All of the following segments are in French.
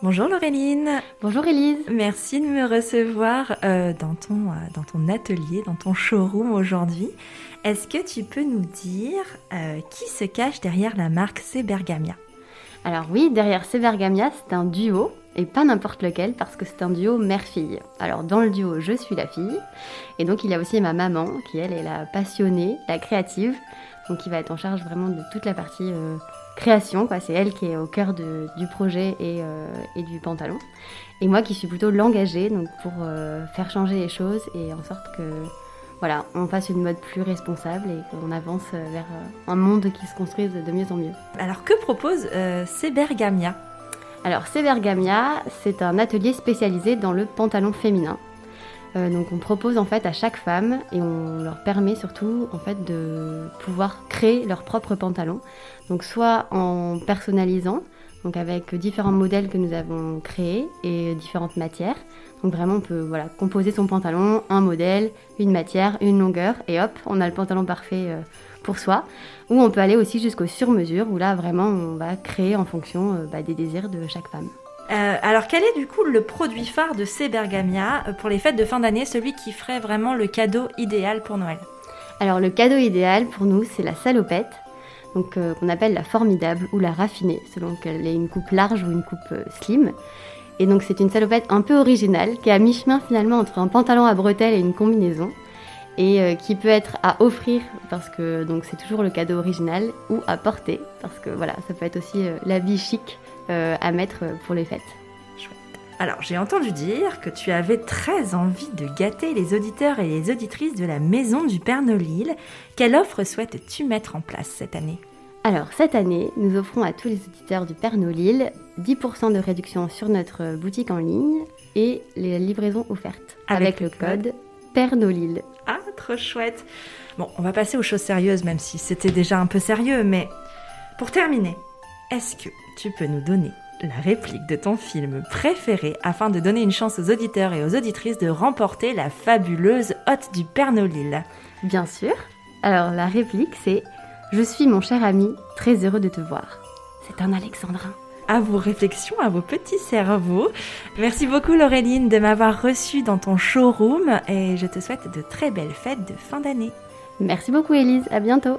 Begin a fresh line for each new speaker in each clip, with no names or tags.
Bonjour Laureline.
Bonjour Elise.
Merci de me recevoir euh, dans, ton, euh, dans ton atelier, dans ton showroom aujourd'hui. Est-ce que tu peux nous dire euh, qui se cache derrière la marque Sebergamia?
Alors oui, derrière Sebergamia, c'est un duo, et pas n'importe lequel, parce que c'est un duo mère-fille. Alors dans le duo, je suis la fille, et donc il y a aussi ma maman, qui elle est la passionnée, la créative, donc qui va être en charge vraiment de toute la partie création, quoi. C'est elle qui est au cœur du projet et, et, du pantalon. Et moi qui suis plutôt l'engagée, donc pour faire changer les choses et en sorte que voilà, on fasse une mode plus responsable et qu'on avance vers un monde qui se construise de mieux en mieux.
Alors que propose euh, Sebergamia?
Alors Sebergamia, c'est un atelier spécialisé dans le pantalon féminin. Euh, donc on propose en fait à chaque femme et on leur permet surtout en fait de pouvoir créer leur propre pantalon. Donc soit en personnalisant, donc avec différents modèles que nous avons créés et différentes matières. Donc vraiment on peut voilà, composer son pantalon, un modèle, une matière, une longueur et hop, on a le pantalon parfait euh, pour soi. Ou on peut aller aussi jusqu'au sur-mesure où là vraiment on va créer en fonction euh, bah, des désirs de chaque femme.
Euh, alors quel est du coup le produit phare de Sebergamia pour les fêtes de fin d'année, celui qui ferait vraiment le cadeau idéal pour Noël?
Alors le cadeau idéal pour nous c'est la salopette donc euh, qu'on appelle la formidable ou la raffinée, selon qu'elle ait une coupe large ou une coupe euh, slim. Et donc c'est une salopette un peu originale, qui est à mi-chemin finalement entre un pantalon à bretelles et une combinaison, et euh, qui peut être à offrir parce que donc c'est toujours le cadeau original, ou à porter parce que voilà, ça peut être aussi l'habit chic à mettre pour les fêtes.
Alors, j'ai entendu dire que tu avais très envie de gâter les auditeurs et les auditrices de la maison du Père Nolil. Quelle offre souhaites-tu mettre en place cette année?
Alors cette année, nous offrons à tous les auditeurs du Père Nolil 10% de réduction sur notre boutique en ligne et les livraisons offertes avec, le code Père Nolil.
Ah, trop chouette. Bon, on va passer aux choses sérieuses même si c'était déjà un peu sérieux, mais pour terminer, est-ce que tu peux nous donner la réplique de ton film préféré afin de donner une chance aux auditeurs et aux auditrices de remporter la fabuleuse hôte du Père Nolil
Bien sûr. Alors la réplique c'est Je suis mon cher ami, très heureux de te voir. C'est un alexandrin.
À vos réflexions, à vos petits cerveaux. Merci beaucoup Laureline de m'avoir reçu dans ton showroom et je te souhaite de très belles fêtes de fin d'année.
Merci beaucoup Elise, à bientôt.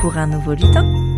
pour un nouveau lutin.